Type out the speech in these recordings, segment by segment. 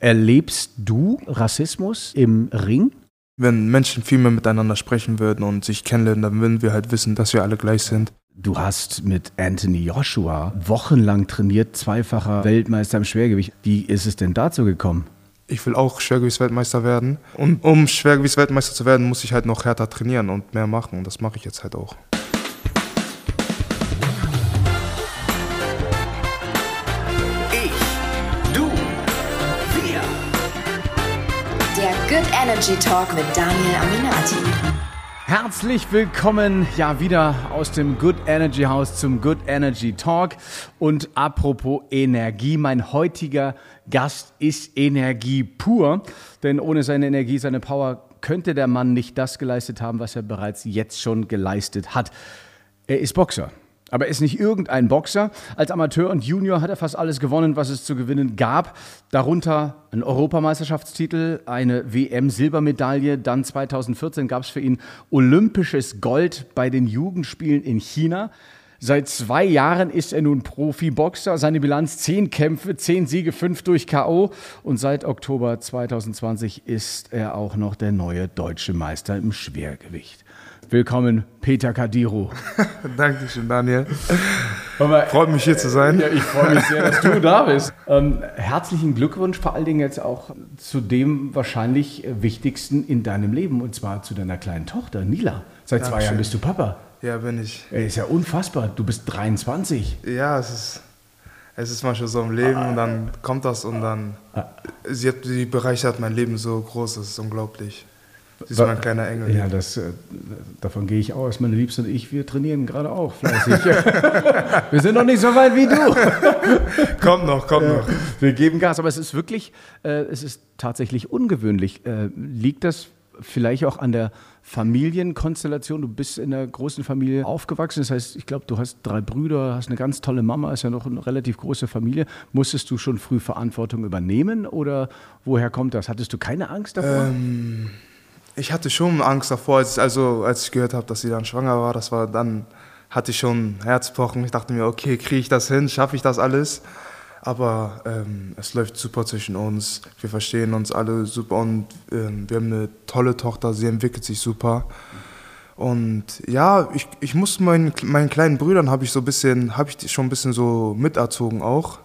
Erlebst du Rassismus im Ring? Wenn Menschen viel mehr miteinander sprechen würden und sich kennenlernen, dann würden wir halt wissen, dass wir alle gleich sind. Du hast mit Anthony Joshua wochenlang trainiert, zweifacher Weltmeister im Schwergewicht. Wie ist es denn dazu gekommen? Ich will auch Schwergewichtsweltmeister werden. Und um Schwergewichtsweltmeister zu werden, muss ich halt noch härter trainieren und mehr machen. Und das mache ich jetzt halt auch. Energy Talk mit Daniel Aminati. Herzlich willkommen ja wieder aus dem Good Energy House zum Good Energy Talk. Und apropos Energie, mein heutiger Gast ist Energie pur, denn ohne seine Energie, seine Power könnte der Mann nicht das geleistet haben, was er bereits jetzt schon geleistet hat. Er ist Boxer. Aber er ist nicht irgendein Boxer. Als Amateur und Junior hat er fast alles gewonnen, was es zu gewinnen gab. Darunter ein Europameisterschaftstitel, eine WM-Silbermedaille. Dann 2014 gab es für ihn olympisches Gold bei den Jugendspielen in China. Seit zwei Jahren ist er nun Profiboxer. Seine Bilanz zehn Kämpfe, zehn Siege, fünf durch K.O. Und seit Oktober 2020 ist er auch noch der neue deutsche Meister im Schwergewicht. Willkommen, Peter Kadiro. Dankeschön, Daniel. Freut mich hier zu sein. Ja, ich freue mich sehr, dass du da bist. Ähm, herzlichen Glückwunsch vor allen Dingen jetzt auch zu dem wahrscheinlich wichtigsten in deinem Leben und zwar zu deiner kleinen Tochter Nila. Seit zwei Dankeschön. Jahren bist du Papa. Ja, bin ich. Ey, ist ja unfassbar. Du bist 23. Ja, es ist, es ist manchmal so im Leben und dann kommt das und dann. Sie, hat, sie bereichert mein Leben so groß, das ist unglaublich. Sie ist mein kleiner Engel. Ja, das, äh, davon gehe ich aus. Meine Liebste und ich, wir trainieren gerade auch fleißig. wir sind noch nicht so weit wie du. Kommt noch, kommt noch. Wir geben Gas, aber es ist wirklich, äh, es ist tatsächlich ungewöhnlich. Äh, liegt das vielleicht auch an der Familienkonstellation? Du bist in einer großen Familie aufgewachsen. Das heißt, ich glaube, du hast drei Brüder, hast eine ganz tolle Mama, ist ja noch eine relativ große Familie. Musstest du schon früh Verantwortung übernehmen oder woher kommt das? Hattest du keine Angst davor? Ähm, ich hatte schon Angst davor, als, also, als ich gehört habe, dass sie dann schwanger war. Das war dann hatte ich schon Herzpochen. Ich dachte mir, okay, kriege ich das hin? Schaffe ich das alles? Aber ähm, es läuft super zwischen uns. Wir verstehen uns alle super und ähm, wir haben eine tolle Tochter. Sie entwickelt sich super. Und ja, ich, ich muss meinen, meinen kleinen Brüdern habe ich so ein bisschen, habe ich schon ein bisschen so miterzogen auch.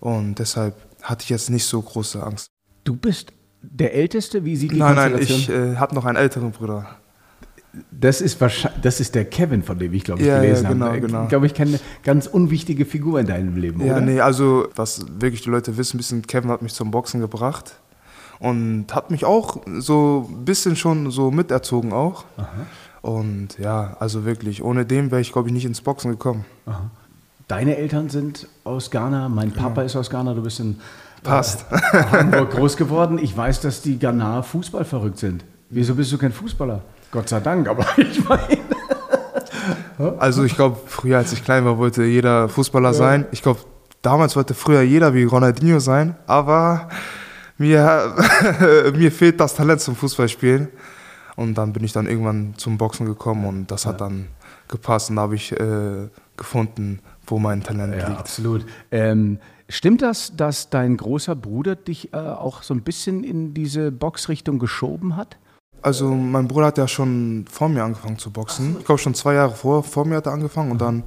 Und deshalb hatte ich jetzt nicht so große Angst. Du bist der Älteste? Wie sieht die Nein, nein, ich äh, habe noch einen älteren Bruder. Das ist wahrscheinlich, das ist der Kevin, von dem ich glaube ich Ja, ja, gelesen genau, habe. genau. Ich glaube, ich kenne eine ganz unwichtige Figur in deinem Leben, Ja, oder? nee, also was wirklich die Leute wissen, bisschen Kevin hat mich zum Boxen gebracht und hat mich auch so ein bisschen schon so miterzogen auch. Und ja, also wirklich, ohne den wäre ich glaube ich nicht ins Boxen gekommen. Deine Eltern sind aus Ghana, mein Papa ist aus Ghana, du bist in Passt. Hamburg groß geworden. Ich weiß, dass die Ghanaer Fußball verrückt sind. Wieso bist du kein Fußballer? Gott sei Dank, aber ich meine. Also ich glaube, früher als ich klein war, wollte jeder Fußballer sein. Ich glaube, damals wollte früher jeder wie Ronaldinho sein, aber mir, mir fehlt das Talent zum Fußballspielen. Und dann bin ich dann irgendwann zum Boxen gekommen und das hat dann gepasst und da habe ich äh, gefunden, wo mein Talent Ja, liegt. absolut. Ähm, stimmt das, dass dein großer Bruder dich äh, auch so ein bisschen in diese Boxrichtung geschoben hat? Also mein Bruder hat ja schon vor mir angefangen zu boxen. Ich glaube schon zwei Jahre vor, vor mir hat er angefangen und dann,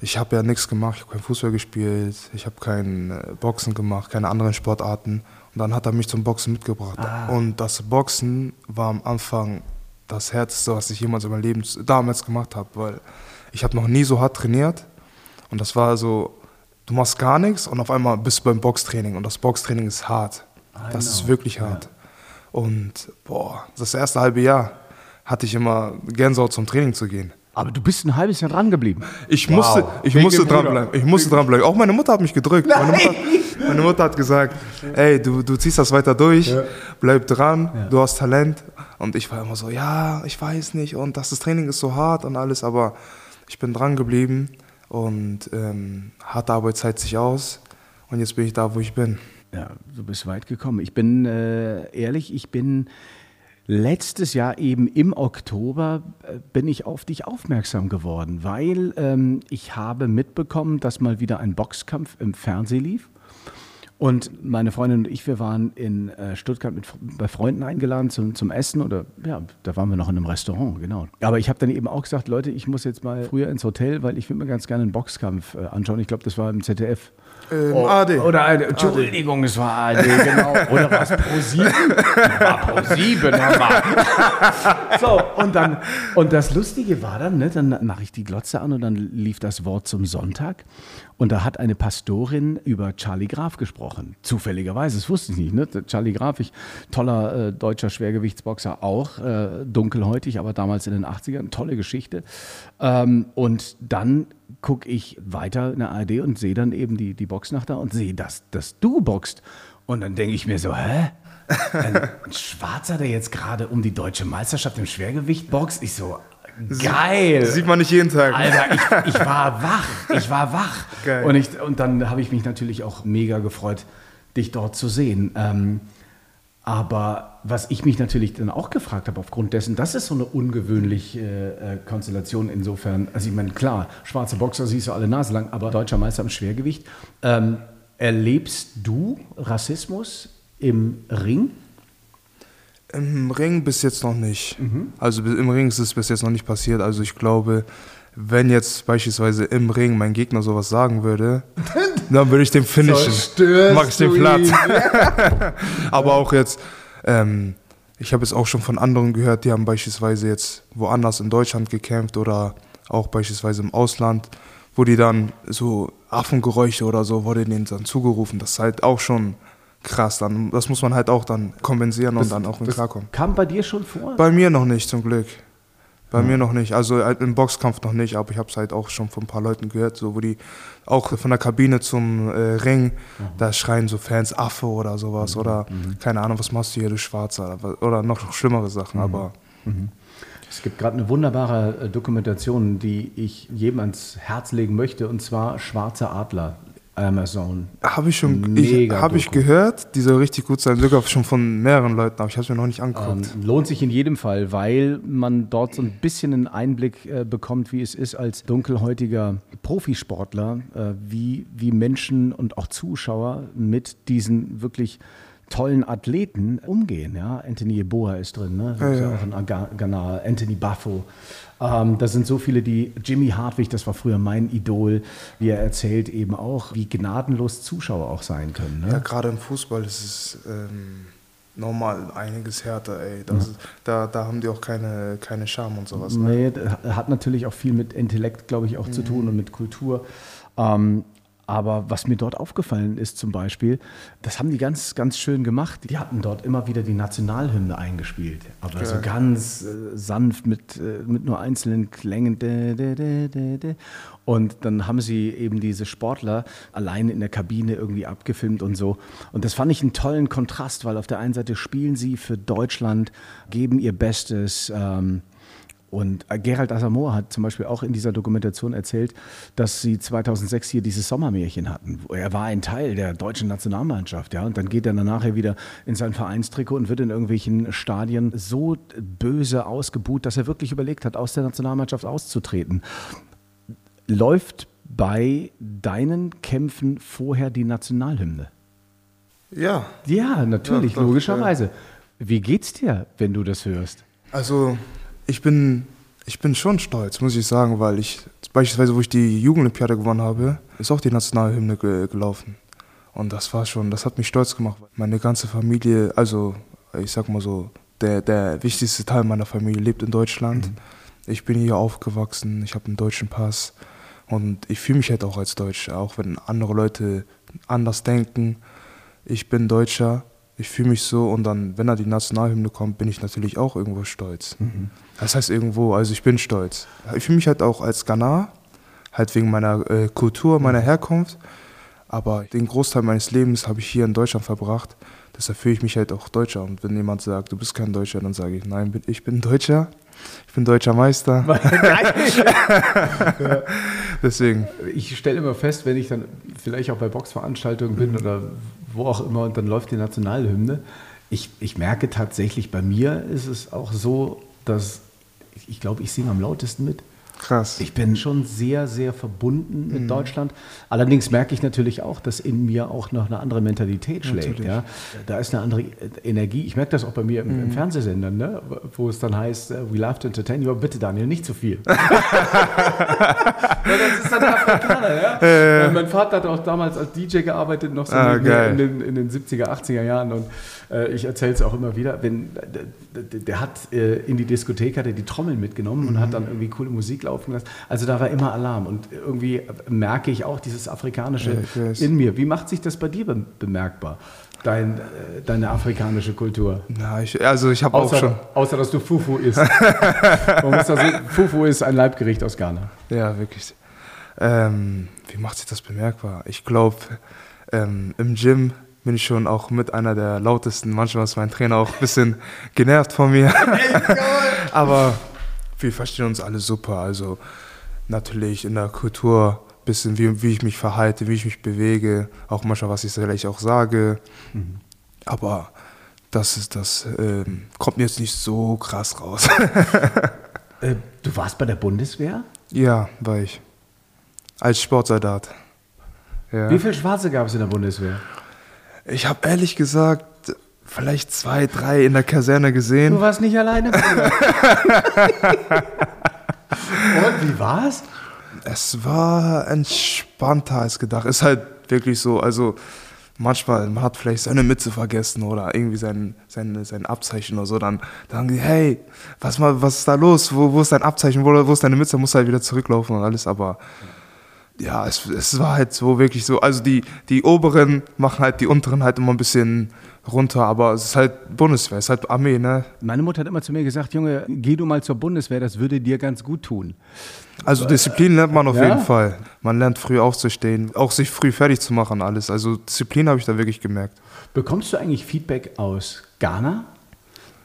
ich habe ja nichts gemacht, ich habe kein Fußball gespielt, ich habe kein äh, Boxen gemacht, keine anderen Sportarten. Und dann hat er mich zum Boxen mitgebracht. Und das Boxen war am Anfang das Härteste, was ich jemals in meinem Leben damals gemacht habe, weil ich habe noch nie so hart trainiert. Und das war so, du machst gar nichts und auf einmal bist du beim Boxtraining und das Boxtraining ist hart. Das ist wirklich hart. Und boah, das erste halbe Jahr hatte ich immer Gänsehaut zum Training zu gehen. Aber du bist ein halbes Jahr dran geblieben. Ich musste, ich Wegen musste dranbleiben. Ich musste dranbleiben. Auch meine Mutter hat mich gedrückt. Meine Mutter, meine Mutter hat gesagt, ey, du, du ziehst das weiter durch, bleib dran, du hast Talent. Und ich war immer so, ja, ich weiß nicht und das, das Training ist so hart und alles, aber ich bin dran geblieben und ähm, harte Arbeit zahlt sich aus und jetzt bin ich da, wo ich bin. Ja, du bist weit gekommen. Ich bin äh, ehrlich, ich bin letztes Jahr eben im Oktober äh, bin ich auf dich aufmerksam geworden, weil ähm, ich habe mitbekommen, dass mal wieder ein Boxkampf im Fernsehen lief. Und meine Freundin und ich, wir waren in äh, Stuttgart mit, bei Freunden eingeladen zum, zum Essen oder ja, da waren wir noch in einem Restaurant, genau. Aber ich habe dann eben auch gesagt, Leute, ich muss jetzt mal früher ins Hotel, weil ich will mir ganz gerne einen Boxkampf äh, anschauen. Ich glaube, das war im ZDF. Ähm, Oh, AD. Oder eine, Entschuldigung, es war ARD, genau. Oder was? Pro7? Ja, Pro7, hör mal. So, und dann, und das Lustige war dann, ne, dann mache ich die Glotze an und dann lief das Wort zum Sonntag. Und da hat eine Pastorin über Charlie Graf gesprochen. Zufälligerweise, das wusste ich nicht. Ne? Charlie Graf, ich, toller äh, deutscher Schwergewichtsboxer, auch äh, dunkelhäutig, aber damals in den 80ern, tolle Geschichte. Ähm, und dann gucke ich weiter in der ARD und sehe dann eben die, die Boxnacht da und sehe, dass, dass du boxt. Und dann denke ich mir so, hä? Ein Schwarzer, der jetzt gerade um die deutsche Meisterschaft im Schwergewicht boxt? Ich so, geil. Sieht man nicht jeden Tag. Alter, ich, ich war wach. Ich war wach. Geil. Und, ich, und dann habe ich mich natürlich auch mega gefreut, dich dort zu sehen. Ähm, aber was ich mich natürlich dann auch gefragt habe, aufgrund dessen, das ist so eine ungewöhnliche äh, Konstellation insofern. Also ich meine, klar, schwarze Boxer siehst du alle Nase lang, aber deutscher Meister im Schwergewicht. Ähm, erlebst du Rassismus im Ring? Im Ring bis jetzt noch nicht. Mhm. Also im Ring ist es bis jetzt noch nicht passiert. Also ich glaube, wenn jetzt beispielsweise im Ring mein Gegner sowas sagen würde, dann würde ich den finishen. Zerstörst Mach ich den ihn. Aber auch jetzt, ähm, ich habe es auch schon von anderen gehört, die haben beispielsweise jetzt woanders in Deutschland gekämpft oder auch beispielsweise im Ausland, wo die dann so Affengeräusche oder so wurde denen dann zugerufen. Das ist halt auch schon krass. Dann, das muss man halt auch dann kompensieren und dann auch in Das klarkommen. kam bei dir schon vor? Bei mir noch nicht, zum Glück. Bei mir noch nicht. Also halt im Boxkampf noch nicht, aber ich habe es halt auch schon von ein paar Leuten gehört, so wo die auch von der Kabine zum äh, Ring, da schreien so Fans Affe oder sowas oder keine Ahnung, was machst du hier, du Schwarzer oder noch schlimmere Sachen, aber Es gibt gerade eine wunderbare äh, Dokumentation, die ich jedem ans Herz legen möchte, und zwar Schwarze Adler, Amazon. habe ich schon, ich, habe ich gehört, die soll richtig gut sein, sogar schon von mehreren Leuten, aber ich habe es mir noch nicht angeguckt. Ähm, lohnt sich in jedem Fall, weil man dort so ein bisschen einen Einblick äh, bekommt, wie es ist als dunkelhäutiger Profisportler, äh, wie, wie Menschen und auch Zuschauer mit diesen wirklich tollen Athleten umgehen. Ja? Anthony Yeboah ist drin, ne? Das ist ja, auch ein Ghana, Anthony Buffo. Ähm, da sind so viele, die Jimmy Hartwig, das war früher mein Idol, wie er erzählt eben auch, wie gnadenlos Zuschauer auch sein können. Ne? Ja, gerade im Fußball ist es ähm, normal einiges härter, ey. Das ist, da, da haben die auch keine, keine Scham und sowas. Ne? Nee, das hat natürlich auch viel mit Intellekt, glaube ich, auch zu tun und mit Kultur. Ähm, aber was mir dort aufgefallen ist zum Beispiel, das haben die ganz, ganz schön gemacht. Die hatten dort immer wieder die Nationalhymne eingespielt. Aber so ganz äh, sanft mit, äh, mit nur einzelnen Klängen. Und dann haben sie eben diese Sportler alleine in der Kabine irgendwie abgefilmt und so. Und das fand ich einen tollen Kontrast, weil auf der einen Seite spielen sie für Deutschland, geben ihr Bestes. Ähm, und äh, Gerald Asamoah hat zum Beispiel auch in dieser Dokumentation erzählt, dass sie 2006 hier dieses Sommermärchen hatten. Er war ein Teil der deutschen Nationalmannschaft, ja. Und dann geht er dann nachher wieder in sein Vereinstrikot und wird in irgendwelchen Stadien so böse ausgebuht, dass er wirklich überlegt hat, aus der Nationalmannschaft auszutreten. Läuft bei deinen Kämpfen vorher die Nationalhymne? Ja, Ja, natürlich, Ja, logischerweise. Wie geht's dir, wenn du das hörst? also ich bin, ich bin schon stolz, muss ich sagen, weil ich beispielsweise, wo ich die Jugendolympiade gewonnen habe, ist auch die Nationalhymne ge gelaufen. Und das war schon, das hat mich stolz gemacht. Meine ganze Familie, also ich sag mal so, der, der wichtigste Teil meiner Familie lebt in Deutschland. Ich bin hier aufgewachsen, ich habe einen deutschen Pass und ich fühle mich halt auch als Deutscher, auch wenn andere Leute anders denken. Ich bin Deutscher, ich fühle mich so und dann, wenn da die Nationalhymne kommt, bin ich natürlich auch irgendwo stolz. Das heißt irgendwo, also ich bin stolz. Ich fühle mich halt auch als Ghana, halt wegen meiner äh, Kultur, meiner Herkunft, aber den Großteil meines Lebens habe ich hier in Deutschland verbracht. Deshalb fühle ich mich halt auch Deutscher. Und wenn jemand sagt, du bist kein Deutscher, dann sage ich, nein, ich bin Deutscher. Ich bin deutscher Meister. Deswegen. Ich stelle immer fest, wenn ich dann vielleicht auch bei Boxveranstaltungen bin oder wo auch immer und dann läuft die Nationalhymne, ich, ich merke tatsächlich, bei mir ist es auch so, dass ich, ich glaube, ich singe am lautesten mit. Krass. Ich bin schon sehr, sehr verbunden mit Deutschland. Allerdings merke ich natürlich auch, dass in mir auch noch eine andere Mentalität schlägt. Natürlich. Ja? Da ist eine andere Energie. Ich merke das auch bei mir im, im Fernsehsender, ne? wo es dann heißt, äh, we love to entertain you. Bitte, Daniel, nicht zu viel. Das ist dann Afrikaner. Ja? Weil Mein Vater hat auch damals als DJ gearbeitet, noch so Ah, in, den, in den 70er, 80er Jahren. Und äh, ich erzähle es auch immer wieder. Wenn, der, der, hat äh, in die Diskothek hat er die Trommeln mitgenommen und hat dann irgendwie coole Musik laufen lassen. Also da war immer Alarm. Und irgendwie merke ich auch dieses Afrikanische Ja, in mir. Wie macht sich das bei dir be bemerkbar? Dein, äh, deine afrikanische Kultur? Na, ich, also ich habe auch schon. Außer, dass du Fufu isst. Man muss das so, Fufu ist ein Leibgericht aus Ghana. Ja, wirklich. Ähm, wie macht sich das bemerkbar? Ich glaube, ähm, im Gym bin ich schon auch mit einer der lautesten. Manchmal ist mein Trainer auch ein bisschen genervt von mir. Aber wir verstehen uns alle super. Also natürlich in der Kultur ein bisschen, wie, wie ich mich verhalte, wie ich mich bewege, auch manchmal, was ich vielleicht auch sage. Aber das ist das ähm, kommt mir jetzt nicht so krass raus. Äh, du warst bei der Bundeswehr? ja, war ich. Als Sportsoldat. Ja. Wie viele Schwarze gab es in der Bundeswehr? Ich habe ehrlich gesagt vielleicht zwei, drei in der Kaserne gesehen. Du warst nicht alleine. Und wie war's? Es war entspannter als gedacht. Ist halt wirklich so, also manchmal, man hat vielleicht seine Mütze vergessen oder irgendwie sein, sein, sein Abzeichen oder so, dann, dann sagen die, hey, was, mal, was ist da los? Wo, wo ist dein Abzeichen? Wo, wo ist deine Mütze? Muss halt wieder zurücklaufen und alles, aber ja, es, es war halt so wirklich so, also die, die oberen machen halt die unteren halt immer ein bisschen runter, aber es ist halt Bundeswehr, es ist halt Armee, ne? Meine Mutter hat immer zu mir gesagt, Junge, geh du mal zur Bundeswehr, das würde dir ganz gut tun. Also Disziplin lernt man auf Ja? jeden Fall. Man lernt früh aufzustehen, auch sich früh fertig zu machen, alles. Also Disziplin habe ich da wirklich gemerkt. Bekommst du eigentlich Feedback aus Ghana?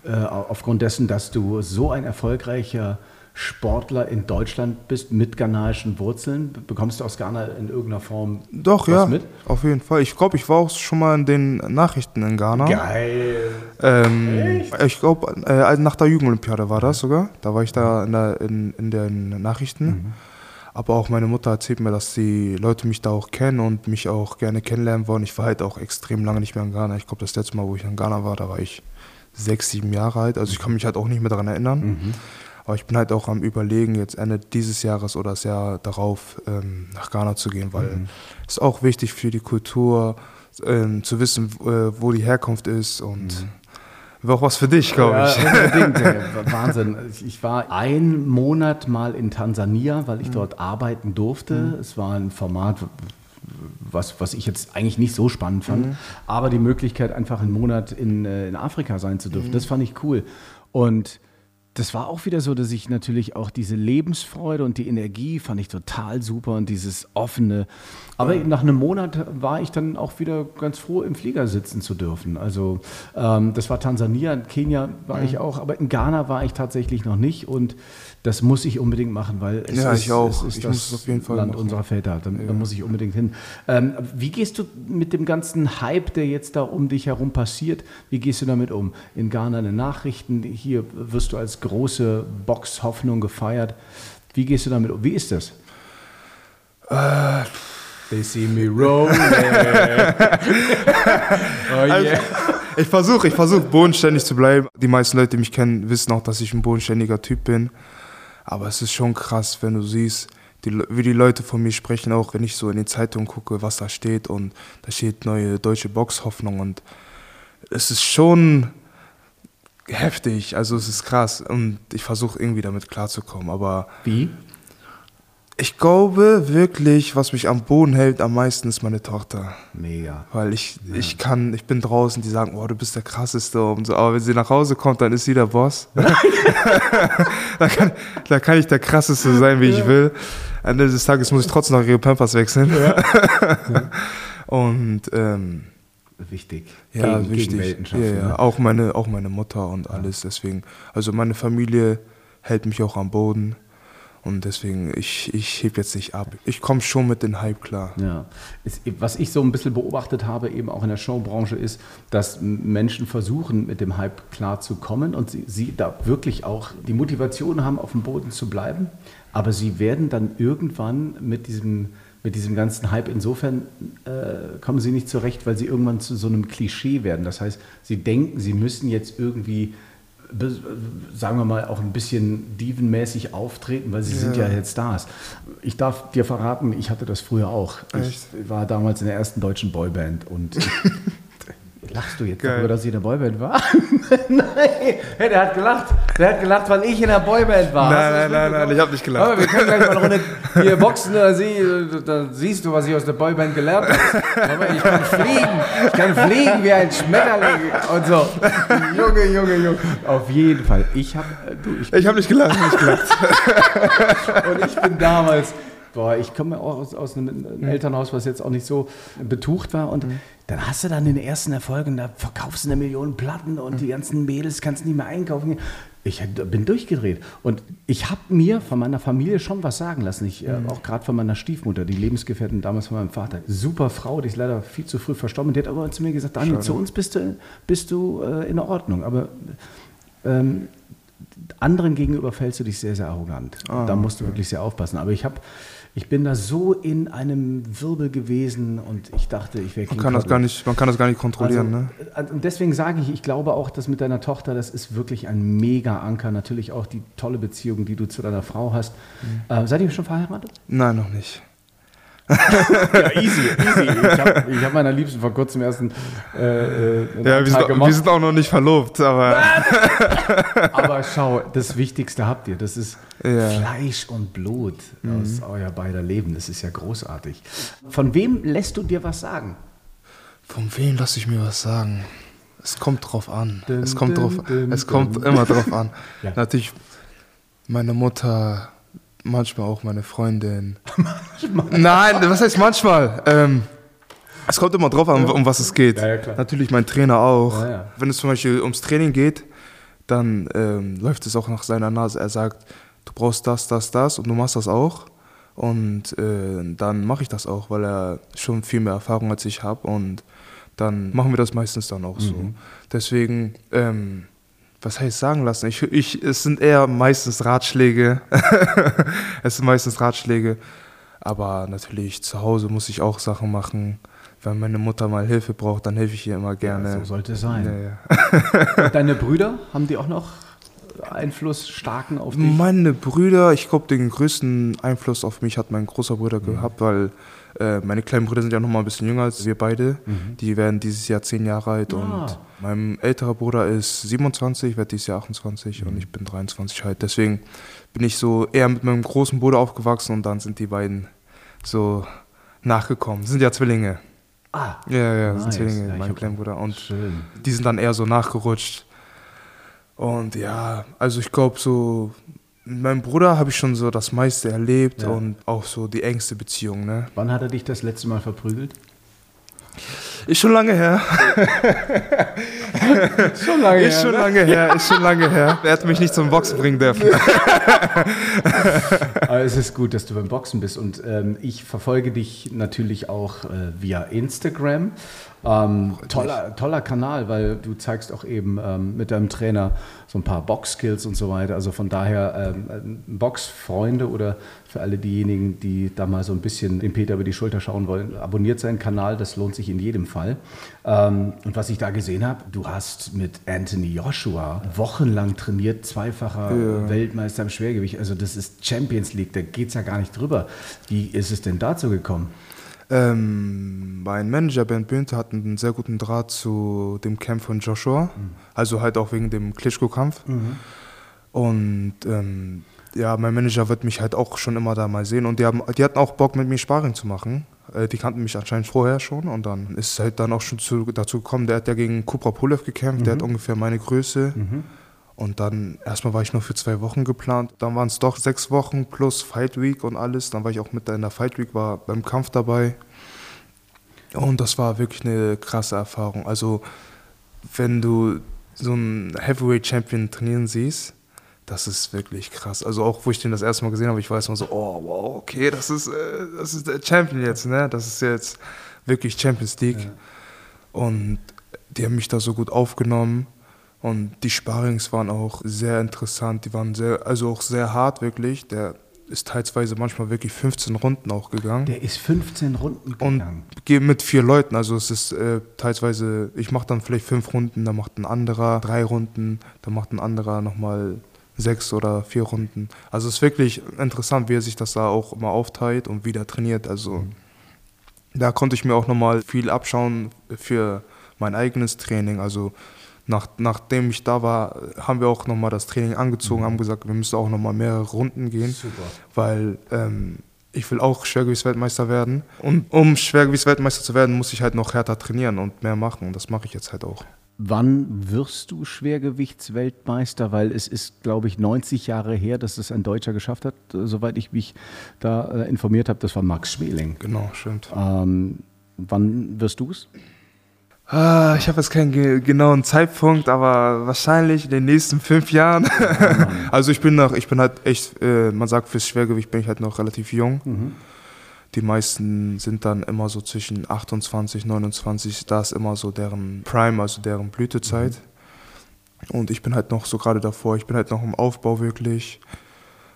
Äh, aufgrund dessen, dass du so ein erfolgreicher Sportler in Deutschland bist mit ghanaischen Wurzeln, bekommst du aus Ghana in irgendeiner Form Doch, was ja, mit? auf jeden Fall. Ich glaube, ich war auch schon mal in den Nachrichten in Ghana. Geil. Ähm, ich glaube, äh, nach der Jugendolympiade war das sogar. Da war ich da in, der, in, in den Nachrichten. Mhm. Aber auch meine Mutter erzählt mir, dass die Leute mich da auch kennen und mich auch gerne kennenlernen wollen. Ich war halt auch extrem lange nicht mehr in Ghana. Ich glaube, das letzte Mal, wo ich in Ghana war, da war ich sechs, sieben Jahre alt. Also ich kann mich halt auch nicht mehr daran erinnern. Mhm. Aber ich bin halt auch am Überlegen, jetzt Ende dieses Jahres oder das Jahr darauf ähm, nach Ghana zu gehen, weil Mhm. es ist auch wichtig für die Kultur, ähm, zu wissen, äh, wo die Herkunft ist und wäre auch was für dich, glaube Mhm. Ja, ich. unbedingt. Wahnsinn. Ich war einen Monat mal in Tansania, weil Mhm. ich dort arbeiten durfte. Es war ein Format, was, was ich jetzt eigentlich nicht so spannend fand, Mhm. aber die Möglichkeit, einfach einen Monat in, äh, in Afrika sein zu Mhm. dürfen, das fand ich cool. Und das war auch wieder so, dass ich natürlich auch diese Lebensfreude und die Energie fand ich total super und dieses offene. Aber nach einem Monat war ich dann auch wieder ganz froh, im Flieger sitzen zu dürfen. Also ähm, das war Tansania, in Kenia war ich auch, aber in Ghana war ich tatsächlich noch nicht und das muss ich unbedingt machen, weil es Ja, ist, ich auch. Ist Ich das muss es auf jeden Fall Land machen. unserer Väter. Da, da muss ich unbedingt hin. Ähm, wie gehst du mit dem ganzen Hype, der jetzt da um dich herum passiert, wie gehst du damit um? In Ghana eine Nachrichten, hier wirst du als große Box-Hoffnung gefeiert. Wie gehst du damit um? Wie ist das? Äh, They see me rolling. oh yeah. Ich versuche, ich versuche bodenständig zu bleiben. Die meisten Leute, die mich kennen, wissen auch, dass ich ein bodenständiger Typ bin. Aber es ist schon krass, wenn du siehst, die, wie die Leute von mir sprechen, auch wenn ich so in die Zeitung gucke, was da steht. Und da steht neue deutsche Boxhoffnung. Und es ist schon heftig. Also es ist krass. Und ich versuche irgendwie damit klarzukommen. Aber Wie? ich glaube wirklich, was mich am Boden hält am meisten, ist meine Tochter. Mega. Weil ich, ich kann, ich bin draußen, die sagen, oh, du bist der krasseste und so, aber wenn sie nach Hause kommt, dann ist sie der Boss. da, kann, da kann ich der krasseste sein, wie ich will. Am Ende des Tages muss ich trotzdem noch ihre Pampers wechseln. und ähm, Wichtig. ja, Gegen- wichtig. Gegen Welten schaffen, ja, ja. ne? Auch, meine, auch meine Mutter und alles. Deswegen, also meine Familie hält mich auch am Boden. Und deswegen, ich, ich heb jetzt nicht ab. Ich komme schon mit dem Hype klar. Ja. Was ich so ein bisschen beobachtet habe, eben auch in der Showbranche, ist, dass Menschen versuchen, mit dem Hype klarzukommen und sie, sie da wirklich auch die Motivation haben, auf dem Boden zu bleiben. aber sie werden dann irgendwann mit diesem, mit diesem ganzen Hype, insofern äh, kommen sie nicht zurecht, weil sie irgendwann zu so einem Klischee werden. Das heißt, sie denken, sie müssen jetzt irgendwie sagen wir mal, auch ein bisschen divenmäßig auftreten, weil sie sind ja jetzt Stars. Ich darf dir verraten, ich hatte das früher auch. Ich war damals in der ersten deutschen Boyband und lachst du jetzt Geil. darüber, dass ich in der Boyband war? nein, hey, der hat gelacht. Der hat gelacht, weil ich in der Boyband war. Nein, nein, nein, nein, ich hab nicht gelacht. Aber wir können gleich mal eine Runde hier boxen, da, sie, da siehst du, was ich aus der Boyband gelernt habe. Ich kann fliegen, ich kann fliegen wie ein Schmetterling und so. Junge, Junge, Junge. Auf jeden Fall. Ich habe, ich Ich habe nicht gelacht, ich hab nicht gelacht. und ich bin damals, boah, ich komme auch aus, aus einem, einem Elternhaus, was jetzt auch nicht so betucht war. Und dann hast du dann den ersten Erfolg und da verkaufst du eine Million Platten und die ganzen Mädels kannst du nicht mehr einkaufen. Ich bin durchgedreht. Und ich habe mir von meiner Familie schon was sagen lassen. Ich, äh, auch gerade von meiner Stiefmutter, die Lebensgefährtin damals von meinem Vater. Super Frau, die ist leider viel zu früh verstorben. Die hat aber zu mir gesagt, Daniel, zu uns bist du, bist du äh, in Ordnung. Aber ähm, anderen gegenüber fällst du dich sehr, sehr arrogant. Ah, da musst du wirklich sehr aufpassen. Aber ich habe, ich bin da so in einem Wirbel gewesen und ich dachte, ich wäre Man kann das gar nicht, man kann das gar nicht kontrollieren, ne? also, Und deswegen sage ich, ich glaube auch, dass mit deiner Tochter, das ist wirklich ein Mega-Anker. Natürlich auch die tolle Beziehung, die du zu deiner Frau hast. Mhm. Äh, seid ihr schon verheiratet? Nein, noch nicht. Ja, easy, easy. Ich habe ich hab meiner Liebsten vor kurzem erst einen, äh, äh, einen Ja, wir sind, auch, gemacht. wir sind auch noch nicht verlobt, aber Aber schau, das Wichtigste habt ihr. Das ist Ja. Mhm. Fleisch und Blut aus euer beider Leben. Das ist ja großartig. Von wem lässt du dir was sagen? von wem lasse ich mir was sagen? Es kommt drauf an. Dun, es kommt, dun, drauf, dun, es kommt immer drauf an. Ja. Natürlich meine Mutter, manchmal auch meine Freundin. Nein, was heißt manchmal? Ähm, es kommt immer drauf an, um was es geht. Ja, ja. Natürlich mein Trainer auch. Wenn es zum Beispiel ums Training geht, dann ähm, läuft es auch nach seiner Nase. Er sagt, du brauchst das, das, das und du machst das auch. Und äh, dann mache ich das auch, weil er schon viel mehr Erfahrung als ich habe. Und dann machen wir das meistens dann auch so. Mhm. Deswegen, ähm, was heißt sagen lassen? Ich, ich, es sind eher meistens Ratschläge. es sind meistens Ratschläge. Aber natürlich zu Hause muss ich auch Sachen machen. Wenn meine Mutter mal Hilfe braucht, dann helfe ich ihr immer gerne. so sollte es sein. Ja, ja. Deine Brüder, haben die auch noch Einfluss starken auf dich? Meine Brüder, ich glaube, den größten Einfluss auf mich hat mein großer Bruder gehabt, weil äh, meine kleinen Brüder sind ja noch mal ein bisschen jünger als wir beide. Die werden dieses Jahr zehn Jahre alt Ah. und mein älterer Bruder ist 27, wird dieses Jahr 28 und ich bin 23 halt. Deswegen bin ich so eher mit meinem großen Bruder aufgewachsen und dann sind die beiden so nachgekommen. Sind ja Zwillinge. Ah, Ja, ja, Nice. sind Zwillinge, Ja, mein kleiner Bruder. Und schön. die sind dann eher so nachgerutscht. Und ja, also ich glaube so, mit meinem Bruder habe ich schon so das meiste erlebt Ja. und auch so die engste Beziehung, ne? Wann hat er dich das letzte Mal verprügelt? Ist schon lange her. Schon lange Ist schon lange her, ist schon lange her. Er hat mich nicht zum Boxen bringen dürfen. Aber es ist gut, dass du beim Boxen bist und ähm, ich verfolge dich natürlich auch äh, via Instagram. Ähm, toller, toller Kanal, weil du zeigst auch eben ähm, mit deinem Trainer so ein paar Box-Skills und so weiter. Also von daher ähm, Boxfreunde oder für alle diejenigen, die da mal so ein bisschen den Peter über die Schulter schauen wollen, abonniert seinen Kanal, das lohnt sich in jedem Fall. Ähm, und was ich da gesehen habe, du hast mit Anthony Joshua wochenlang trainiert, zweifacher Weltmeister im Schwergewicht. Also das ist Champions League, da geht es ja gar nicht drüber. Wie ist es denn dazu gekommen? Ähm, mein Manager Bernd Bünte hat einen sehr guten Draht zu dem Camp von Joshua. Also halt auch wegen dem Klitschko-Kampf. Und ähm, ja, mein Manager wird mich halt auch schon immer da mal sehen. Und die, haben, die hatten auch Bock, mit mir Sparring zu machen. Äh, die kannten mich anscheinend vorher schon. Und dann ist es halt dann auch schon zu, dazu gekommen, der hat ja gegen Kupra Pulev gekämpft. Der hat ungefähr meine Größe. Und dann, erstmal war ich nur für zwei Wochen geplant. Dann waren es doch sechs Wochen plus Fight Week und alles. Dann war ich auch mit in der Fight Week, war beim Kampf dabei. Und das war wirklich eine krasse Erfahrung. Also, wenn du so einen Heavyweight Champion trainieren siehst, das ist wirklich krass. Also auch, wo ich den das erste Mal gesehen habe, ich weiß immer so, oh, wow, okay, das ist, äh, das ist der Champion jetzt, ne? Das ist jetzt wirklich Champions League. Und die haben mich da so gut aufgenommen. Und die Sparrings waren auch sehr interessant. Die waren sehr, also auch sehr hart wirklich. Der ist teilweise manchmal wirklich 15 Runden auch gegangen. Der ist 15 Runden und gegangen. gehe mit vier Leuten. Also es ist äh, teilweise, ich mache dann vielleicht fünf Runden, dann macht ein anderer drei Runden, dann macht ein anderer nochmal sechs oder vier Runden. Also es ist wirklich interessant, wie er sich das da auch immer aufteilt und wieder trainiert. Also da konnte ich mir auch nochmal viel abschauen für mein eigenes Training. Also nach, nachdem ich da war, haben wir auch nochmal das Training angezogen, haben gesagt, wir müssen auch nochmal mehrere Runden gehen, Super. weil ähm, ich will auch Schwergewichtsweltmeister werden. Und um Schwergewichtsweltmeister zu werden, muss ich halt noch härter trainieren und mehr machen. Und das mache ich jetzt halt auch. Wann wirst du Schwergewichtsweltmeister? Weil es ist, glaube ich, 90 Jahre her, dass es ein Deutscher geschafft hat. Äh, Soweit ich mich da äh, informiert habe, das war Max Schmeling. Genau, stimmt. Ähm, wann wirst du es? Ah, ich habe jetzt keinen ge genauen Zeitpunkt, aber wahrscheinlich in den nächsten fünf Jahren. also ich bin noch, ich bin halt echt, äh, man sagt fürs Schwergewicht bin ich halt noch relativ jung. Die meisten sind dann immer so zwischen 28, 29, da ist immer so deren Prime, also deren Blütezeit. Und ich bin halt noch so gerade davor, ich bin halt noch im Aufbau wirklich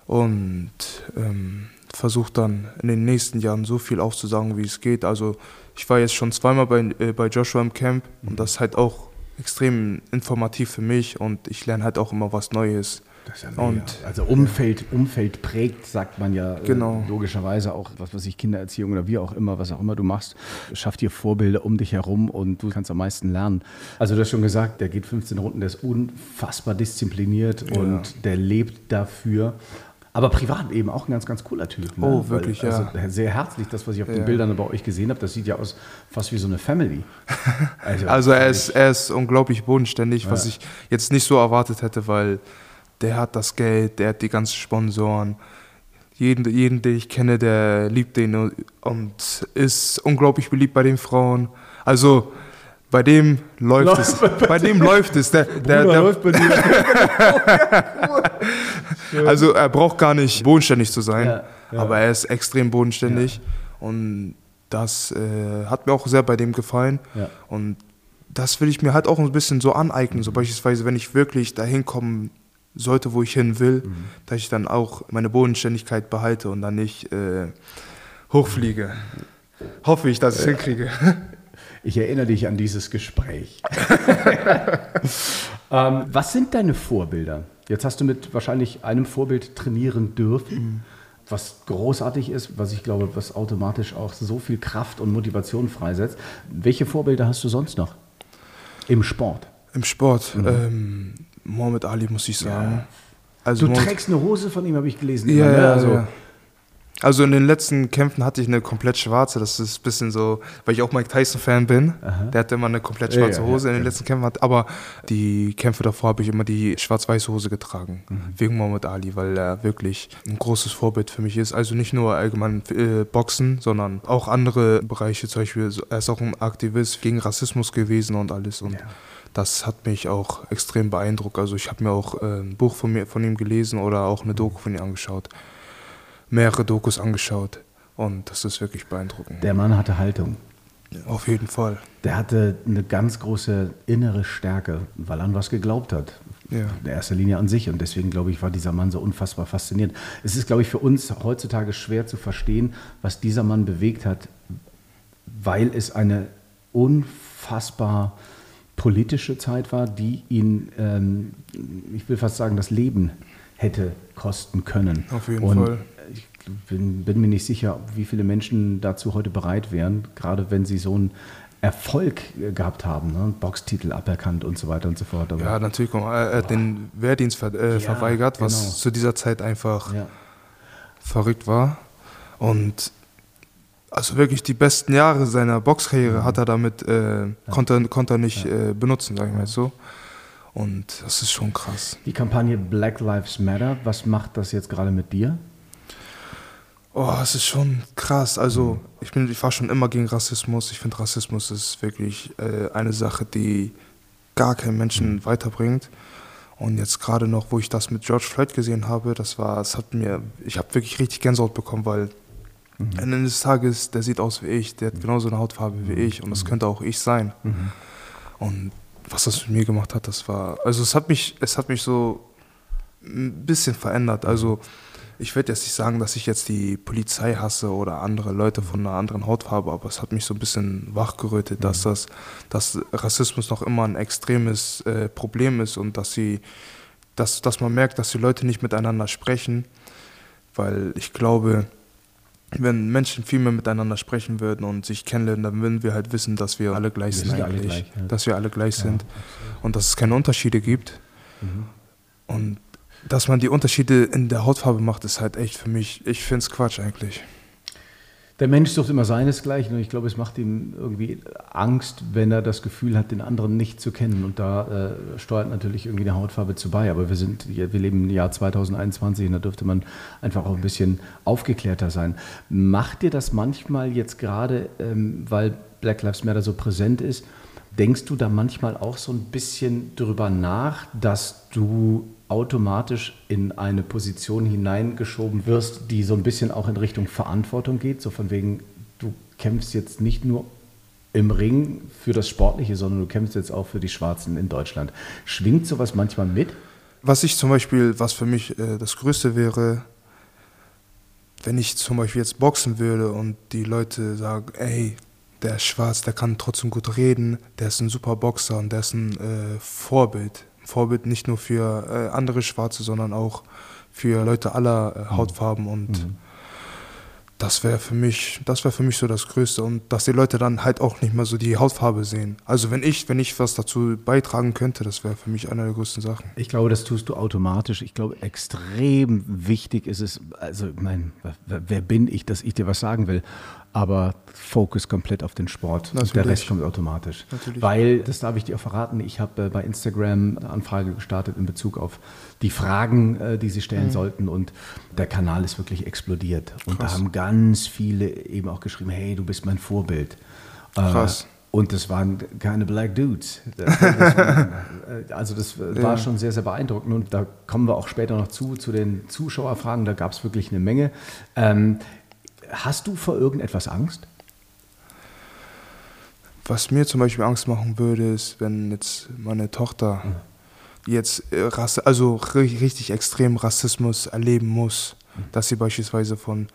und ähm, versuche dann in den nächsten Jahren so viel aufzusagen, wie es geht. Also ich war jetzt schon zweimal bei, äh, bei Joshua im Camp und das ist halt auch extrem informativ für mich und ich lerne halt auch immer was Neues. Das ist ja. Und also Umfeld, Umfeld prägt, sagt man ja äh, Genau. logischerweise auch, was weiß ich, Kindererziehung oder wie auch immer, was auch immer du machst, schaff dir Vorbilder um dich herum und du kannst am meisten lernen. Also du hast schon gesagt, der geht 15 Runden, der ist unfassbar diszipliniert und der lebt dafür. Aber privat eben auch ein ganz, ganz cooler Typ. Ne? Oh, wirklich, Weil, ja. Also sehr herzlich, das, was ich auf den Ja. Bildern bei euch gesehen habe, das sieht ja aus fast wie so eine Family. Also er ist, er ist unglaublich bodenständig, was ich jetzt nicht so erwartet hätte, weil der hat das Geld, der hat die ganzen Sponsoren. Jeden, jeden, den ich kenne, der liebt den und- ist unglaublich beliebt bei den Frauen. Also bei dem läuft es. Bei dem läuft es. Der, der, der, bei dir. also er braucht gar nicht bodenständig zu sein, Ja, ja. aber er ist extrem bodenständig und das äh, hat mir auch sehr bei dem gefallen. Ja. Und das will ich mir halt auch ein bisschen so aneignen. So beispielsweise, wenn ich wirklich dahin kommen sollte, wo ich hin will, Mhm. dass ich dann auch meine Bodenständigkeit behalte und dann nicht äh, hochfliege. Hoffe ich, dass ich es hinkriege. Ich erinnere dich an dieses Gespräch. ähm, was sind deine Vorbilder? Jetzt hast du mit wahrscheinlich einem Vorbild trainieren dürfen, was großartig ist, was ich glaube, was automatisch auch so viel Kraft und Motivation freisetzt. Welche Vorbilder hast du sonst noch im Sport? Im Sport, ähm, Mohamed Ali, muss ich sagen. Also Du Mohamed- trägst eine Hose von ihm, habe ich gelesen. Ja, immer, ne? ja, also, ja. Also in den letzten Kämpfen hatte ich eine komplett schwarze. Das ist ein bisschen so, weil ich auch Mike Tyson-Fan bin. Der hatte immer eine komplett Ja, schwarze ja, Hose ja, in den ja. letzten Kämpfen. Hat, aber die Kämpfe davor habe ich immer die schwarz-weiße Hose getragen. Mhm. Wegen Muhammad Ali, weil er wirklich ein großes Vorbild für mich ist. Also nicht nur allgemein äh, Boxen, sondern auch andere Bereiche. Zum Beispiel, er ist auch ein Aktivist gegen Rassismus gewesen und alles. Und Ja. Das hat mich auch extrem beeindruckt. Also ich habe mir auch äh, ein Buch von, mir, von ihm gelesen oder auch eine Doku von ihm angeschaut. Mehrere Dokus angeschaut. Und das ist wirklich beeindruckend. der Mann hatte Haltung. Auf jeden Fall. Der hatte eine ganz große innere Stärke, weil er an was geglaubt hat. Ja. In erster Linie an sich. Und deswegen, glaube ich, war dieser Mann so unfassbar faszinierend. Es ist, glaube ich, für uns heutzutage schwer zu verstehen, was dieser Mann bewegt hat, weil es eine unfassbar politische Zeit war, die ihn, ähm, ich will fast sagen, das Leben hätte kosten können. Auf jeden Und Fall. Ich bin, bin mir nicht sicher, wie viele Menschen dazu heute bereit wären, gerade wenn sie so einen Erfolg äh, gehabt haben, ne? Boxtitel aberkannt und so weiter und so fort. Aber Ja, natürlich. komm, Er er hat den Wehrdienst ver äh, Ja, verweigert, was genau. zu dieser Zeit einfach ja. verrückt war. Und also wirklich die besten Jahre seiner Mhm. Boxkarriere hat er damit, äh, konnte, konnte er nicht äh, benutzen, sag ich mal so. Und das ist schon krass. Die Kampagne Black Lives Matter, was macht das jetzt gerade mit dir? Oh, es ist schon krass. Also ich, bin, ich war schon immer gegen Rassismus. Ich finde, Rassismus ist wirklich äh, eine Sache, die gar keinen Menschen weiterbringt. Und jetzt gerade noch, wo ich das mit George Floyd gesehen habe, das war, es hat mir, ich habe wirklich richtig Gänsehaut bekommen, weil am Ende des Tages, der sieht aus wie ich, der hat genauso eine Hautfarbe wie ich und das könnte auch ich sein. Und was das mit mir gemacht hat, das war, also es hat mich, es hat mich so ein bisschen verändert. Also ich würde jetzt nicht sagen, dass ich jetzt die Polizei hasse oder andere Leute von einer anderen Hautfarbe, aber es hat mich so ein bisschen wachgerötet, dass das, dass Rassismus noch immer ein extremes äh, Problem ist und dass sie, dass, dass man merkt, dass die Leute nicht miteinander sprechen, weil ich glaube, wenn Menschen viel mehr miteinander sprechen würden und sich kennenlernen, dann würden wir halt wissen, dass wir alle gleich Wir sind eigentlich. gleich, ja. Dass wir alle gleich Ja, sind und dass es keine Unterschiede gibt. Mhm. Und dass man die Unterschiede in der Hautfarbe macht, ist halt echt für mich, ich finde es Quatsch eigentlich. Der Mensch sucht immer seinesgleichen und ich glaube, es macht ihm irgendwie Angst, wenn er das Gefühl hat, den anderen nicht zu kennen. Und da äh, steuert natürlich irgendwie eine Hautfarbe zu bei. Aber wir sind, wir leben im Jahr 2021 und da dürfte man einfach auch ein bisschen aufgeklärter sein. Macht dir das manchmal jetzt gerade, ähm, weil Black Lives Matter so präsent ist, denkst du da manchmal auch so ein bisschen drüber nach, dass du automatisch in eine Position hineingeschoben wirst, die so ein bisschen auch in Richtung Verantwortung geht, so von wegen, du kämpfst jetzt nicht nur im Ring für das Sportliche, sondern du kämpfst jetzt auch für die Schwarzen in Deutschland. Schwingt sowas manchmal mit? Was ich zum Beispiel, was für mich äh, das Größte wäre, wenn ich zum Beispiel jetzt boxen würde und die Leute sagen, ey, der ist schwarz, der kann trotzdem gut reden, der ist ein super Boxer und der ist ein äh, Vorbild. Vorbild nicht nur für äh, andere Schwarze, sondern auch für Leute aller äh, Hautfarben und das wäre für mich, das wäre für mich so das Größte und dass die Leute dann halt auch nicht mehr so die Hautfarbe sehen. Also wenn ich, wenn ich was dazu beitragen könnte, das wäre für mich eine der größten Sachen. Ich glaube, das tust du automatisch. Ich glaube, extrem wichtig ist es, also ich meine, wer bin ich, dass ich dir was sagen will, aber Fokus komplett auf den Sport und der Natürlich. Rest kommt automatisch. Natürlich. Weil, das darf ich dir auch verraten, ich habe äh, bei Instagram eine Anfrage gestartet in Bezug auf die Fragen, äh, die sie stellen sollten und der Kanal ist wirklich explodiert. Und da Krass. haben ganz viele eben auch geschrieben, hey, du bist mein Vorbild. Äh, Krass. Und das waren keine Black Dudes. Das, das waren, also das war schon sehr, sehr beeindruckend. Und da kommen wir auch später noch zu, zu den Zuschauerfragen. Da gab es wirklich eine Menge. Ähm, hast du vor irgendetwas Angst? Was mir zum Beispiel Angst machen würde, ist, wenn jetzt meine Tochter jetzt äh, Rasse, also ri- richtig extrem Rassismus erleben muss, dass sie beispielsweise von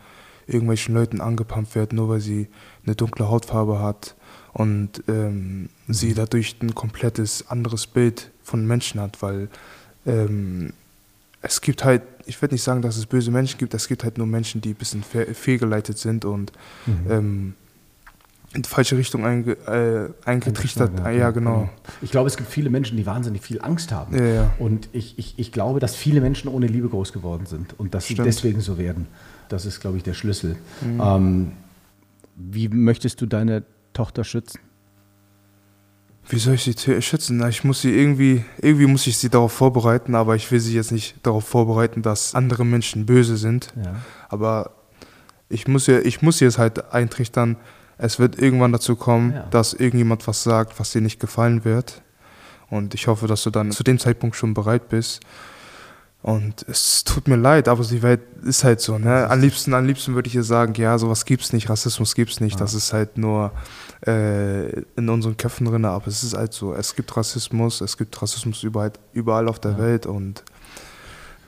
irgendwelchen Leuten angepumpt wird, nur weil sie eine dunkle Hautfarbe hat und ähm, sie dadurch ein komplettes anderes Bild von Menschen hat, weil ähm, es gibt halt, ich würde nicht sagen, dass es böse Menschen gibt, es gibt halt nur Menschen, die ein bisschen fe fehlgeleitet sind und ähm, in die falsche Richtung einge, äh, eingetrichtert. Ja, ja, genau. Ich glaube, es gibt viele Menschen, die wahnsinnig viel Angst haben. Ja, ja. Und ich, ich, ich glaube, dass viele Menschen ohne Liebe groß geworden sind und dass sie Stimmt. deswegen so werden. Das ist, glaube ich, der Schlüssel. Ähm, wie möchtest du deine Tochter schützen? Wie soll ich sie schützen? Ich muss sie irgendwie, irgendwie muss ich sie darauf vorbereiten, aber ich will sie jetzt nicht darauf vorbereiten, dass andere Menschen böse sind. Ja. Aber ich muss ihr, ich muss ihr es halt eintrichtern, es wird irgendwann dazu kommen, Ja. dass irgendjemand was sagt, was dir nicht gefallen wird. Und ich hoffe, dass du dann zu dem Zeitpunkt schon bereit bist. Und es tut mir leid, aber die Welt ist halt so. Ne? Am liebsten, am liebsten würde ich ihr sagen, ja, sowas gibt's nicht, Rassismus gibt's nicht. Das ist halt nur äh, in unseren Köpfen drin. Aber es ist halt so. Es gibt Rassismus, es gibt Rassismus überall, überall auf der Welt und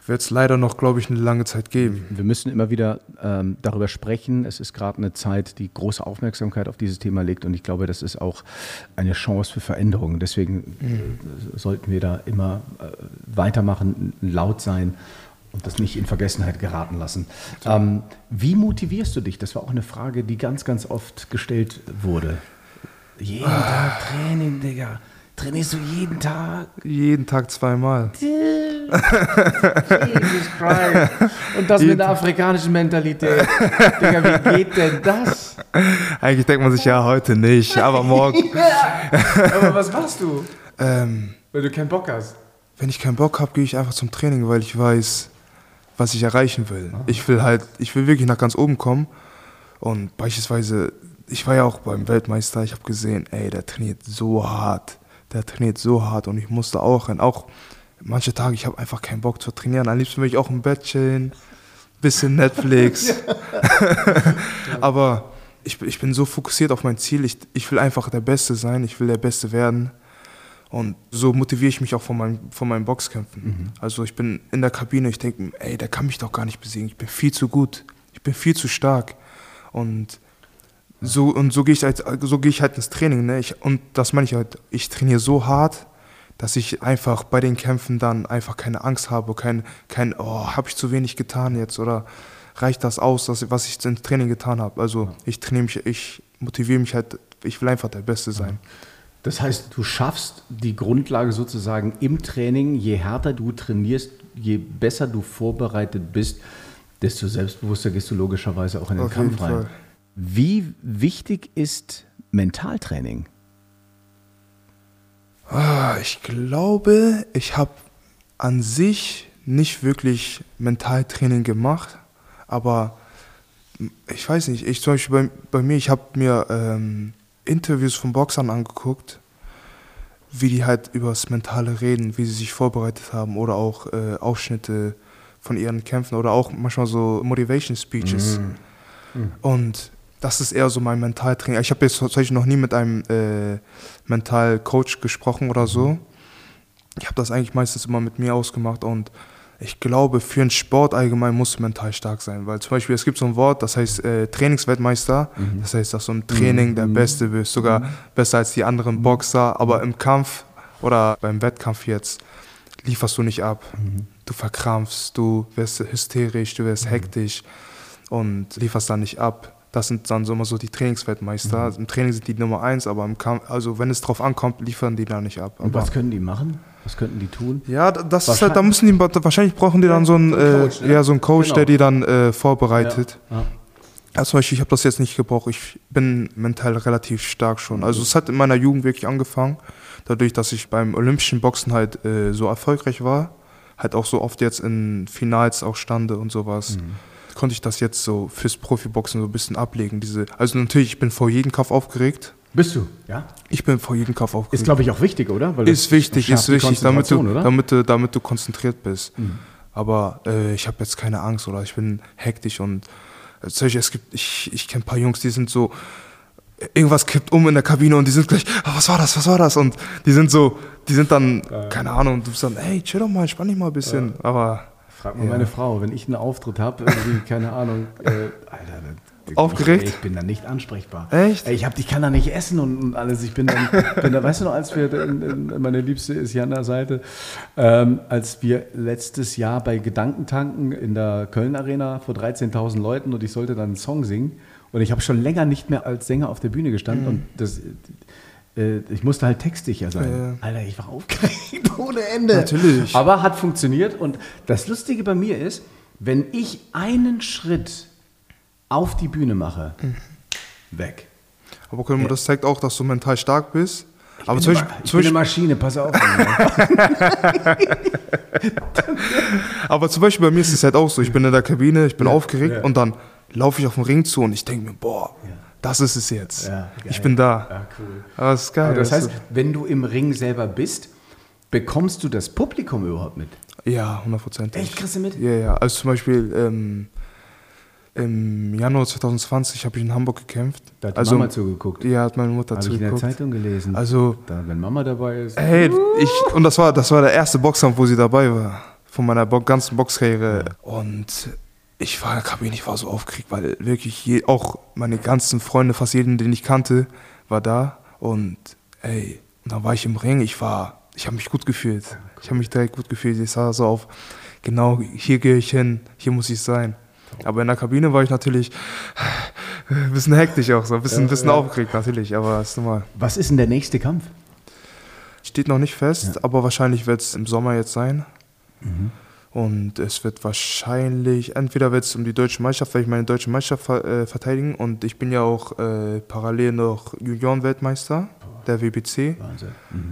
wird es leider noch, glaube ich, eine lange Zeit geben. Wir müssen immer wieder ähm, darüber sprechen. Es ist gerade eine Zeit, die große Aufmerksamkeit auf dieses Thema legt und ich glaube, das ist auch eine Chance für Veränderungen. Deswegen äh, sollten wir da immer äh, weitermachen, laut sein und das nicht in Vergessenheit geraten lassen. Ähm, wie motivierst du dich? Das war auch eine Frage, die ganz, ganz oft gestellt wurde. Jeden Tag Training, Digga. Trainierst du jeden Tag? Jeden Tag zweimal. Jesus Christ. Und das mit der afrikanischen Mentalität. Digga, wie geht denn das? Eigentlich denkt man sich ja heute nicht, aber morgen. Aber was machst du? ähm, Weil du keinen Bock hast. wenn ich keinen Bock habe, gehe ich einfach zum Training, weil ich weiß, was ich erreichen will. Ich will halt, ich will wirklich nach ganz oben kommen. Und beispielsweise, ich war ja auch beim Weltmeister, ich habe gesehen, ey, der trainiert so hart. Der trainiert so hart und ich musste auch rein. Auch manche Tage, ich habe einfach keinen Bock zu trainieren. Am liebsten will ich auch im Bett chillen, bisschen Netflix. Aber ich, ich bin so fokussiert auf mein Ziel. Ich, ich will einfach der Beste sein, ich will der Beste werden. Und so motiviere ich mich auch von, meinem, von meinen Boxkämpfen. Also ich bin in der Kabine, ich denke, ey, der kann mich doch gar nicht besiegen. Ich bin viel zu gut. Ich bin viel zu stark. Und so, und so gehe ich, halt, so gehe ich halt ins Training. Ne? Ich, und das meine ich halt, ich trainiere so hart, dass ich einfach bei den Kämpfen dann einfach keine Angst habe, kein, kein oh, habe ich zu wenig getan jetzt oder reicht das aus, dass, was ich im Training getan habe. Also ich trainiere mich, ich motiviere mich halt, ich will einfach der Beste sein. Das heißt, du schaffst die Grundlage sozusagen im Training. Je härter du trainierst, je besser du vorbereitet bist, desto selbstbewusster gehst du logischerweise auch in den Auf Kampf rein. Fall. Wie wichtig ist Mentaltraining? Ah, Ich glaube, ich habe an sich nicht wirklich Mentaltraining gemacht, aber ich weiß nicht, ich zum Beispiel bei, bei mir, ich habe mir ähm, Interviews von Boxern angeguckt, wie die halt über das Mentale reden, wie sie sich vorbereitet haben oder auch äh, Ausschnitte von ihren Kämpfen oder auch manchmal so Motivation Speeches. Und das ist eher so mein Mentaltraining. Ich habe jetzt tatsächlich noch nie mit einem äh, Mentalcoach gesprochen oder so. Ich habe das eigentlich meistens immer mit mir ausgemacht und ich glaube, für einen Sport allgemein musst du mental stark sein, weil zum Beispiel es gibt so ein Wort, das heißt äh, Trainingsweltmeister. Das heißt, dass du im Training der Beste bist, sogar besser als die anderen Boxer, aber im Kampf oder beim Wettkampf jetzt lieferst du nicht ab. Du verkrampfst, du wirst hysterisch, du wirst hektisch und lieferst dann nicht ab. Das sind dann so immer so die Trainingsweltmeister. Im Training sind die Nummer eins, aber im Kampf, also wenn es drauf ankommt, liefern die da nicht ab. Und Aber- was können die machen? Was könnten die tun? ja, das ist halt, da müssen die, wahrscheinlich brauchen die dann so einen, äh, Coach, ne? ja, so einen Coach, Genau. der die dann äh, vorbereitet. Ja. Ja, zum Beispiel, ich habe das jetzt nicht gebraucht. Ich bin mental relativ stark schon. Also es hat in meiner Jugend wirklich angefangen, dadurch, dass ich beim olympischen Boxen halt äh, so erfolgreich war, halt auch so oft jetzt in Finals auch stande und sowas. Konnte ich das jetzt so fürs Profiboxen so ein bisschen ablegen. Diese, also natürlich, ich bin vor jedem Kampf aufgeregt. Bist du? Ja. Ich bin vor jedem Kampf aufgeregt. Ist, glaube ich, auch wichtig, oder? Weil Ist wichtig, ist wichtig, damit du, oder? Mhm. damit, du, damit du konzentriert bist. Aber äh, ich habe jetzt keine Angst oder ich bin hektisch und äh, Beispiel, es gibt, ich, ich kenne ein paar Jungs, die sind so, irgendwas kippt um in der Kabine und die sind gleich, ah, was war das, was war das? Und die sind so, die sind dann, keine Ahnung, du bist dann, hey, chill doch mal, entspann dich mal ein bisschen. Aber Frag mal Ja. meine Frau, wenn ich einen Auftritt habe, keine Ahnung, äh, Alter, Aufgeregt? Ich, bin da nicht ansprechbar. Echt? Ich, hab, ich kann da nicht essen und, und alles. Ich bin dann, bin da, weißt du noch, als wir, in, in, meine Liebste ist hier an der Seite, ähm, als wir letztes Jahr bei Gedankentanken in der Köln Arena vor 13.000 Leuten und ich sollte dann einen Song singen und ich habe schon länger nicht mehr als Sänger auf der Bühne gestanden und das, äh, ich musste halt textsicher sein. Ja. Alter, ich war aufgeregt ohne Ende. Natürlich. Aber hat funktioniert und das Lustige bei mir ist, wenn ich einen Schritt auf die Bühne mache, weg. Aber guck mal, das zeigt auch, dass du mental stark bist. Aber Ich zum bin, Beispiel, ich bin eine Maschine, pass auf. aber zum Beispiel bei mir ist es halt auch so, ich bin in der Kabine, ich bin aufgeregt ja. und dann laufe ich auf den Ring zu und ich denke mir, boah, Ja. das ist es jetzt. Ja, ich bin da. Ja, cool. Aber das ist geil. Aber das weißt heißt, wenn du im Ring selber bist, bekommst du das Publikum überhaupt mit? ja, hundertprozentig. Echt? Kriegst du mit? Ja, ja. Also zum Beispiel ähm, im Januar 2020 habe ich in Hamburg gekämpft. Da hat also, Mama zugeguckt. Ja, hat meine Mutter Habe ich in der zugeguckt. Zeitung gelesen. Also, da, wenn Mama dabei ist. hey, ich, und das war, das war der erste Boxkampf, wo sie dabei war. Von meiner Bo ganzen Boxkarriere. Und ich war Kabine, ich war so aufgeregt, weil wirklich je, auch meine ganzen Freunde, fast jeden, den ich kannte, war da. Und ey, und dann war ich im Ring, ich war, ich habe mich gut gefühlt. Ich habe mich direkt gut gefühlt. Ich sah so auf, genau, hier gehe ich hin, hier muss ich sein. Aber in der Kabine war ich natürlich ein bisschen hektisch auch, so ein bisschen, ein bisschen aufgeregt natürlich, aber ist normal. Was ist denn der nächste Kampf? Steht noch nicht fest, aber wahrscheinlich wird es im Sommer jetzt sein. Und es wird wahrscheinlich, entweder wird es um die deutsche Meisterschaft, weil ich meine deutsche Meisterschaft ver äh, verteidigen und ich bin ja auch äh, parallel noch Junioren-Weltmeister der WBC Wahnsinn.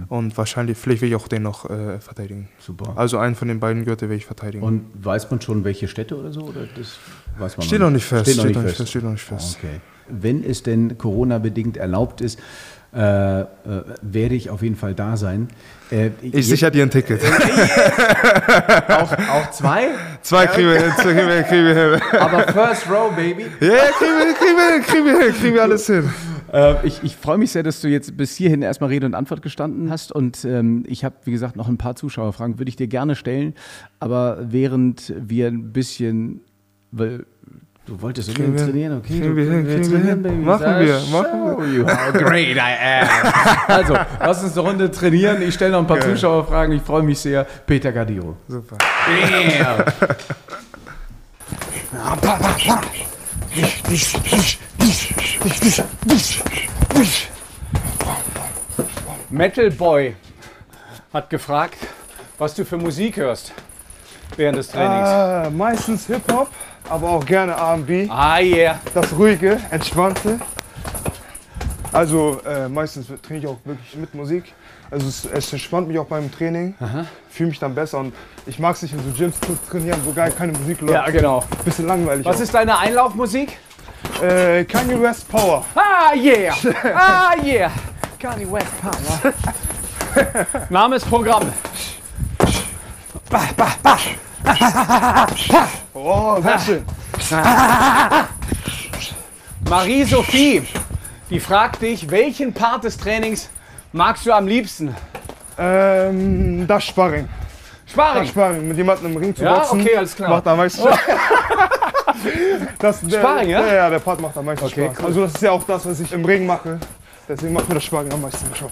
und wahrscheinlich, vielleicht will ich auch den noch äh, verteidigen. Super. Also einen von den beiden Gürtel will ich verteidigen. Und weiß man schon, welche Städte oder so? Oder das weiß man Steht noch nicht fest, Steht noch nicht fest, steht noch nicht fest. Okay. Wenn es denn Corona-bedingt erlaubt ist, äh, äh, werde ich auf jeden Fall da sein. Äh, ich sichere dir ein Ticket. auch, auch zwei, Zwei kriegen wir hin, zwei kriegen wir, kriegen wir hin. aber First Row, Baby. Ja, ja, kriegen wir, kriegen wir hin, kriegen wir hin, kriegen wir alles hin. Äh, ich ich freue mich sehr, dass du jetzt bis hierhin erstmal Rede und Antwort gestanden hast. Und ähm, ich habe, wie gesagt, noch ein paar Zuschauerfragen, würde ich dir gerne stellen. Aber während wir ein bisschen, weil du wolltest Kriegen unbedingt wir- trainieren, okay? kriegen wir du- hin, kriegen wir trainieren, hin. Baby. Machen Sag, wir, show machen you how great I am. Also, lass uns eine Runde trainieren. Ich stelle noch ein paar Geil. Zuschauerfragen. Ich freue mich sehr. Peter Gardiro. Super. Yeah. Metal Boy hat gefragt, was du für Musik hörst während des Trainings. Äh, meistens Hip-Hop, aber auch gerne R&B. Ah, yeah. Das ruhige, entspannte. Also äh, meistens trainiere ich auch wirklich mit Musik. Also es, es entspannt mich auch beim Training. Fühle mich dann besser und ich mag es nicht in so Gyms zu trainieren, wo gar keine Musik läuft. Ja, genau. Bisschen langweilig. Was auch. ist deine Einlaufmusik? Äh, Kanye West Power. Ah, yeah. Ah, yeah. Kanye West Power. Name ist Programm. Oh, sehr schön. Marie-Sophie, die fragt dich, welchen Part des Trainings magst du am liebsten? Ähm, das Sparring. Das Sparring. Sparring, mit jemandem im Ring zu Ja, boxen. okay, alles klar. Macht am meisten Spaß. das, der, Sparring, ja? Ja, ja, der Part macht am meisten Okay, Spaß. cool. Also das ist ja auch das, was ich im Ring mache. Deswegen macht mir das Sparring am meisten Spaß.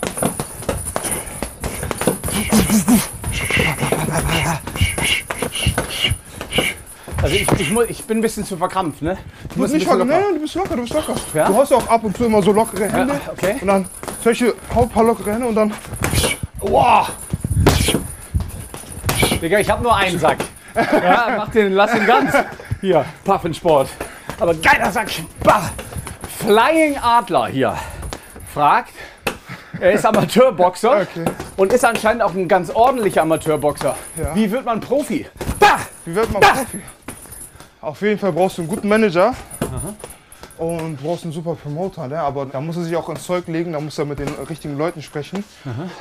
Also ich, ich, muss, ich bin ein bisschen zu verkrampft, ne? Du bist nicht ein locker. bisschen Nein, du bist locker, du bist locker. Ja? Du hast auch ab und zu immer so lockere Hände. Ja, okay. Und dann solche hau paar lockere Hände und dann. Wow. Digga, ich hab nur einen Sack. Ja, mach den, lass ihn ganz. Hier, Pfaffensport. Aber geiler Sack. Bah. Flying Adler hier fragt, er ist Amateurboxer Okay. und ist anscheinend auch ein ganz ordentlicher Amateurboxer. Ja. Wie wird man Profi? Bah. Wie wird man Profi? Auf jeden Fall brauchst du einen guten Manager. Und brauchst einen super Promoter, ne? aber da muss er sich auch ins Zeug legen, da muss er mit den richtigen Leuten sprechen.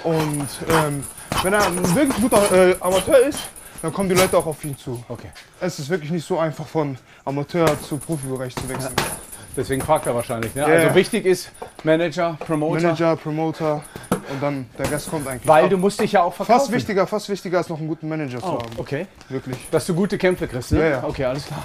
Und ähm, wenn er ein wirklich guter äh, Amateur ist, dann kommen die Leute auch auf ihn zu. Okay. Es ist wirklich nicht so einfach von Amateur zu Profibereich zu wechseln. Deswegen fragt er wahrscheinlich. Ne? Ja, Also wichtig ist Manager, Promoter, Manager, Promoter und dann der Rest kommt eigentlich. weil Aber du musst dich ja auch verkaufen. fast wichtiger, fast wichtiger als noch einen guten Manager zu Oh, haben. okay. Wirklich. Dass du gute Kämpfe kriegst, ne? Ja, ja. Okay, alles klar.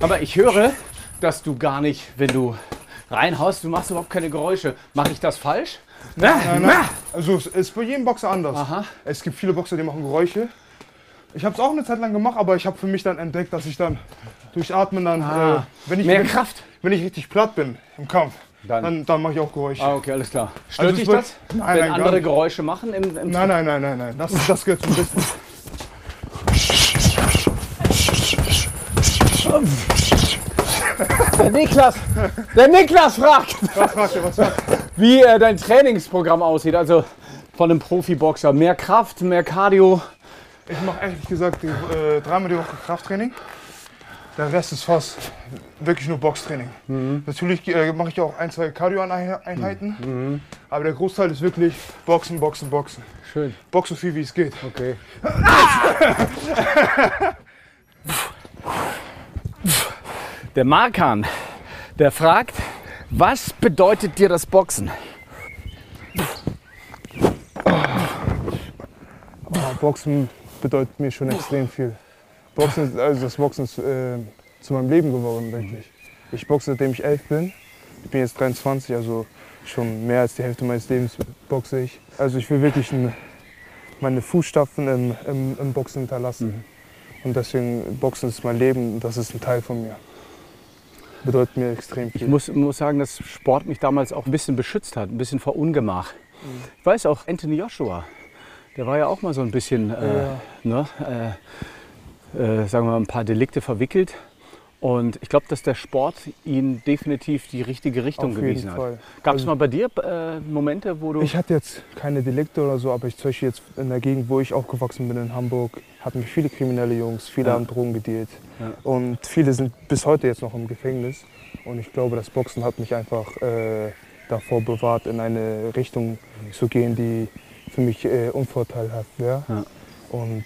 Aber ich höre, dass du gar nicht, wenn du reinhaust, du machst überhaupt keine Geräusche. Mache ich das falsch? Nein, nein. Also es ist bei jedem Boxer anders. Aha. Es gibt viele Boxer, die machen Geräusche. Ich habe es auch eine Zeit lang gemacht, aber ich habe für mich dann entdeckt, dass ich dann durch Atmen dann, Ah, äh, wenn, ich, mehr wenn, Kraft. wenn ich richtig platt bin im Kampf, Dann- dann, dann, mache ich auch Geräusche. Ah, okay, alles klar. Stört Also dich wird- das, Nein, wenn nein, andere. Geräusche machen? Im, im Nein, nein, nein, nein, nein. Das, das gehört zum Business. Der Niklas, der Niklas fragt, Was fragt ihr, was sagt ihr? Wie äh, dein Trainingsprogramm aussieht. Also von einem Profiboxer. Mehr Kraft, mehr Cardio. Ich mache ehrlich gesagt die, äh, dreimal die Woche Krafttraining. Der Rest ist fast wirklich nur Boxtraining. Natürlich äh, mache ich auch ein, zwei Cardio-Einheiten. Aber der Großteil ist wirklich Boxen, Boxen, Boxen. Schön. Box so viel wie es geht. Okay. Der Markan, der fragt, was bedeutet dir das Boxen? Ah, Boxen bedeutet mir schon extrem viel. Boxen, ist- also das Boxen ist äh, zu meinem Leben geworden, wirklich. Ich boxe seitdem ich elf bin. Ich bin jetzt 23, also schon mehr als die Hälfte meines Lebens boxe ich. Also ich will wirklich ein, meine Fußstapfen im, im, im Boxen hinterlassen. Und deswegen, Boxen ist mein Leben und das ist ein Teil von mir. Bedeutet mir extrem viel. Ich muss, muss sagen, dass Sport mich damals auch ein bisschen beschützt hat, ein bisschen vor Ungemach. Ich weiß auch, Anthony Joshua, der war ja auch mal so ein bisschen, äh, ne, äh, äh, sagen wir mal, ein paar Delikte verwickelt. Und ich glaube, dass der Sport ihn definitiv die richtige Richtung Auf jeden gewiesen hat. Fall. Gab es Also- mal bei dir äh, Momente, wo du. Ich hatte jetzt keine Delikte oder so, aber ich zum Beispiel jetzt in der Gegend, wo ich aufgewachsen bin, in Hamburg, hatten wir viele kriminelle Jungs, viele Ja. haben Drogen gedealt. Ja. Und viele sind bis heute jetzt noch im Gefängnis. Und ich glaube, das Boxen hat mich einfach äh, davor bewahrt, in eine Richtung zu gehen, die für mich äh, unvorteilhaft wäre. Ja. Und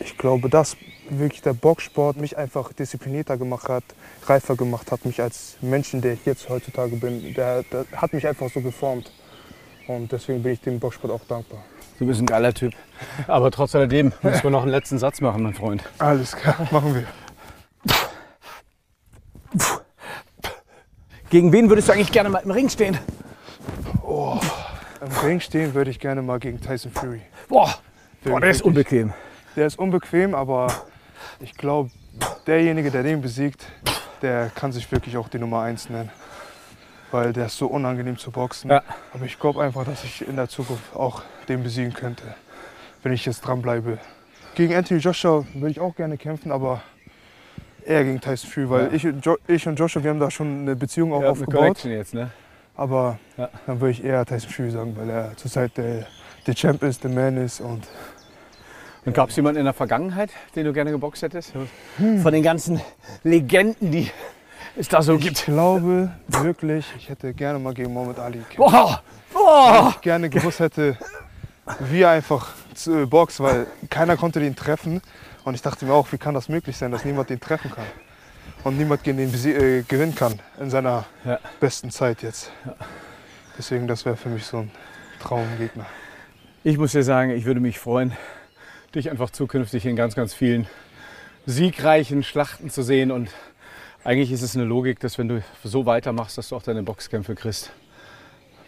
ich glaube, dass wirklich der Boxsport mich einfach disziplinierter gemacht hat, reifer gemacht hat, mich als Menschen, der ich jetzt heutzutage bin, der, der hat mich einfach so geformt. Und deswegen bin ich dem Boxsport auch dankbar. Du bist ein geiler Typ. Aber trotz alledem müssen wir noch einen letzten Satz machen, mein Freund. Alles klar, machen wir. Gegen wen würdest du eigentlich gerne mal im Ring stehen? Im Ring stehen würde ich gerne mal gegen Tyson Fury. Boah, boah der ist unbequem. Der ist unbequem, aber ich glaube, derjenige, der den besiegt, der kann sich wirklich auch die Nummer 1 nennen. Weil der ist so unangenehm zu boxen. Ja. Aber ich glaube einfach, dass ich in der Zukunft auch den besiegen könnte, wenn ich jetzt dranbleibe. Gegen Anthony Joshua würde ich auch gerne kämpfen, aber eher gegen Tyson Fury, weil Ja. ich, und jo ich und Joshua, wir haben da schon eine Beziehung auch Ja, aufgebaut. Jetzt, ne? Aber Ja. dann würde ich eher Tyson Fury sagen, weil er zurzeit der, der Champ ist, der Man ist und Und gab es jemanden in der Vergangenheit, den du gerne geboxt hättest? Von den ganzen Legenden, die es da so Ich gibt. glaube wirklich, ich hätte gerne mal gegen Muhammad Ali gekämpft. Boah, Weil boah. ich gerne gewusst hätte, wie er einfach zu, äh, boxt, weil keiner konnte den treffen. Und ich dachte mir auch, wie kann das möglich sein, dass niemand den treffen kann? Und niemand gegen den äh, gewinnen kann in seiner Ja. besten Zeit jetzt. Deswegen, das wäre für mich so ein Traumgegner. Ich muss dir sagen, ich würde mich freuen, dich einfach zukünftig in ganz, ganz vielen siegreichen Schlachten zu sehen. Und eigentlich ist es eine Logik, dass wenn du so weitermachst, dass du auch deine Boxkämpfe kriegst.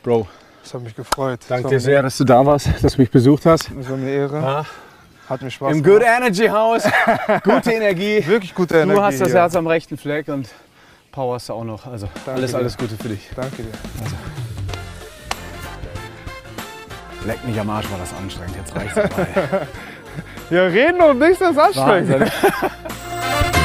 Bro, Das hat mich gefreut. danke dir sehr, dass du da warst, dass du mich besucht hast. Das war mir Ehre. Hat mir Spaß Im gemacht. Good Energy House. Gute Energie. Wirklich gute Energie. Du hast das. Herz am rechten Fleck und Power hast du auch noch. Also alles, dir. alles Gute für dich. Danke dir. Leck mich am Arsch, war das anstrengend. Jetzt reicht's dabei. Wir reden und nichts ist anstrengend.